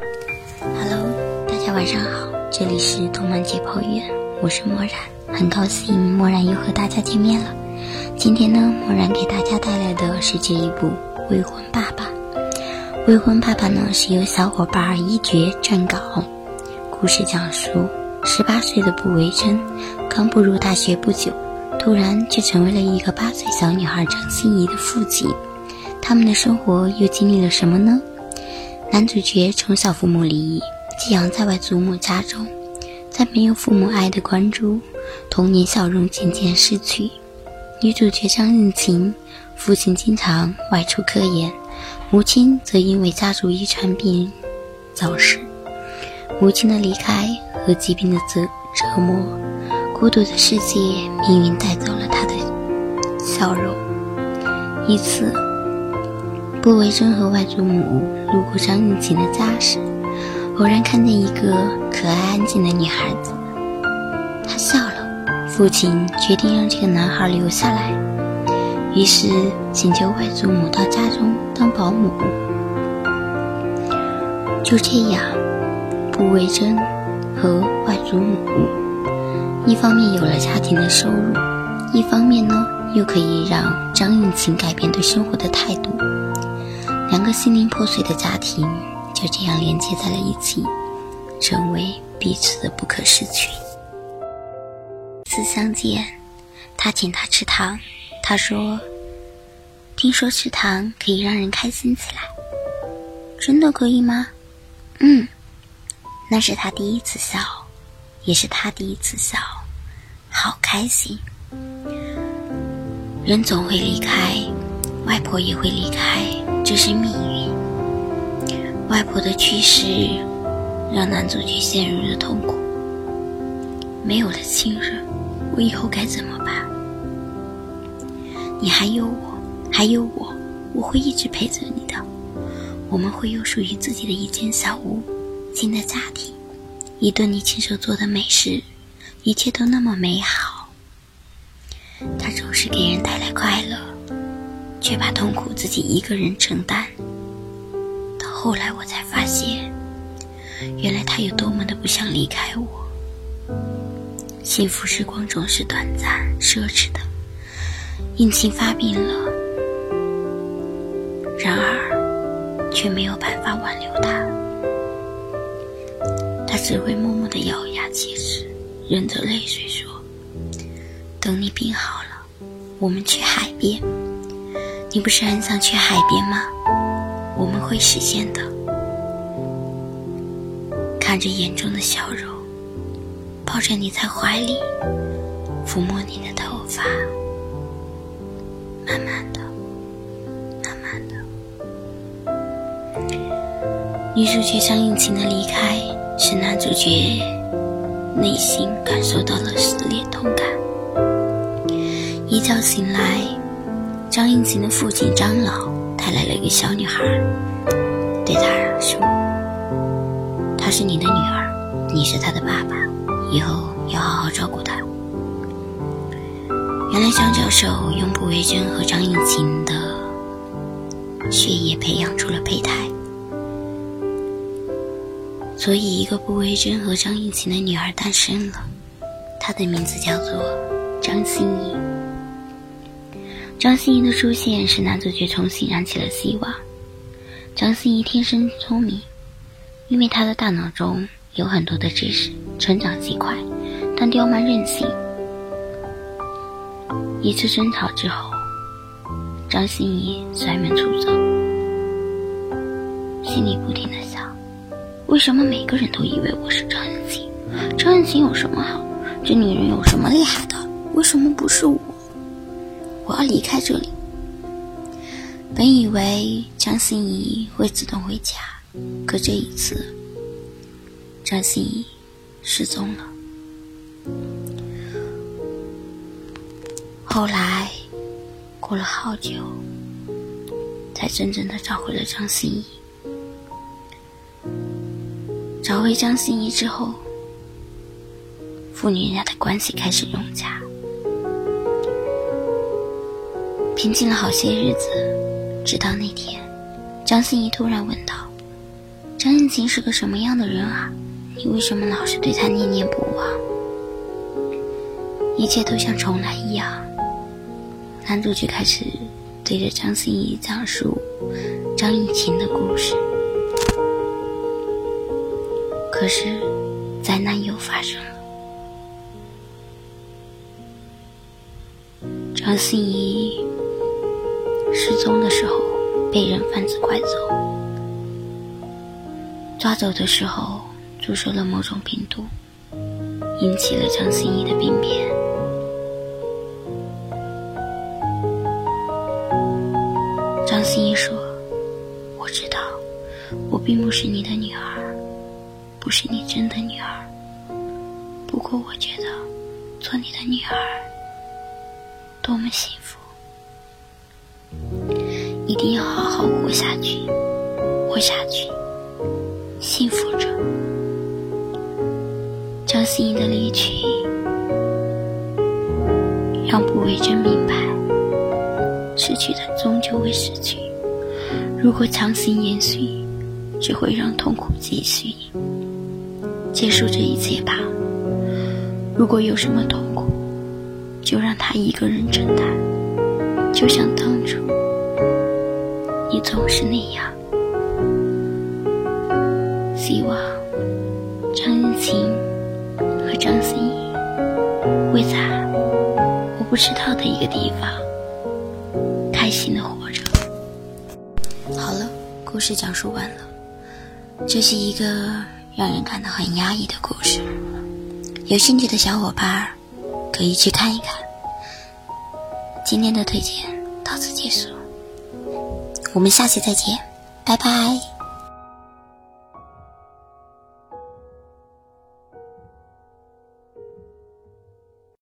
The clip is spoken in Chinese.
Hello，大家晚上好，这里是动漫解剖院，我是漠然，很高兴漠然又和大家见面了。今天呢，漠然给大家带来的是这一部《未婚爸爸》。《未婚爸爸》呢是由小伙伴一绝撰稿，故事讲述十八岁的卜维真刚步入大学不久，突然却成为了一个八岁小女孩张欣怡的父亲。他们的生活又经历了什么呢？男主角从小父母离异，寄养在外祖母家中，在没有父母爱的关注，童年笑容渐渐失去。女主角张映晴，父亲经常外出科研，母亲则因为家族遗传病早逝。母亲的离开和疾病的折折磨，孤独的世界，命运带走了她的笑容。一次。卜维真和外祖母路过张映晴的家时，偶然看见一个可爱安静的女孩子。她笑了，父亲决定让这个男孩留下来，于是请求外祖母到家中当保姆。就这样，卜维真和外祖母一方面有了家庭的收入，一方面呢又可以让张映晴改变对生活的态度。两个心灵破碎的家庭就这样连接在了一起，成为彼此的不可失去。次相见，他请他吃糖，他说：“听说吃糖可以让人开心起来，真的可以吗？”嗯，那是他第一次笑，也是他第一次笑，好开心。人总会离开，外婆也会离开。这是命运。外婆的去世让男主角陷入了痛苦。没有了亲人，我以后该怎么办？你还有我，还有我，我会一直陪着你的。我们会有属于自己的一间小屋，新的家庭，一顿你亲手做的美食，一切都那么美好。他总是给人带来快乐。却把痛苦自己一个人承担。到后来我才发现，原来他有多么的不想离开我。幸福时光总是短暂、奢侈的。应勤发病了，然而却没有办法挽留他。他只会默默的咬牙切齿，忍着泪水说：“等你病好了，我们去海边。”你不是很想去海边吗？我们会实现的。看着眼中的笑容，抱着你在怀里，抚摸你的头发，慢慢的，慢慢的。女主角张映晴的离开，使男主角内心感受到了撕裂痛感。一觉醒来。张映晴的父亲张老带来了一个小女孩，对她说：“她是你的女儿，你是她的爸爸，以后要好好照顾她。”原来张教授用卜维真和张映晴的血液培养出了胚胎，所以一个卜维真和张映晴的女儿诞生了，她的名字叫做张欣怡。张歆艺的出现使男主角重新燃起了希望。张歆艺天生聪明，因为他的大脑中有很多的知识，成长极快，但刁蛮任性。一次争吵之后，张歆艺摔门出走，心里不停的想：为什么每个人都以为我是张映晴？张映晴有什么好？这女人有什么厉害的？为什么不是我？我要离开这里。本以为张欣怡会自动回家，可这一次，张欣怡失踪了。后来，过了好久，才真正的找回了张欣怡。找回张欣怡之后，父女俩的关系开始融洽。平静了好些日子，直到那天，张欣怡突然问道：“张艺兴是个什么样的人啊？你为什么老是对他念念不忘？一切都像重来一样。男主角开始对着张欣怡讲述张艺勤的故事，可是灾难又发生了。张欣怡失踪的时候被人贩子拐走，抓走的时候注射了某种病毒，引起了张歆艺的病变。张歆艺说：“我知道，我并不是你的女儿，不是你真的女儿。不过我觉得，做你的女儿。”多么幸福！一定要好好活下去，活下去，幸福着。张歆艺的离去，让卜为真明白，失去的终究会失去。如果强行延续，只会让痛苦继续。结束这一切吧。如果有什么痛苦，就让他一个人承担，就像当初，你总是那样。希望张艺勤和张歆艺会在我不知道的一个地方开心的活着。好了，故事讲述完了。这是一个让人感到很压抑的故事，有兴趣的小伙伴可以去看一看。今天的推荐到此结束，我们下期再见，拜拜。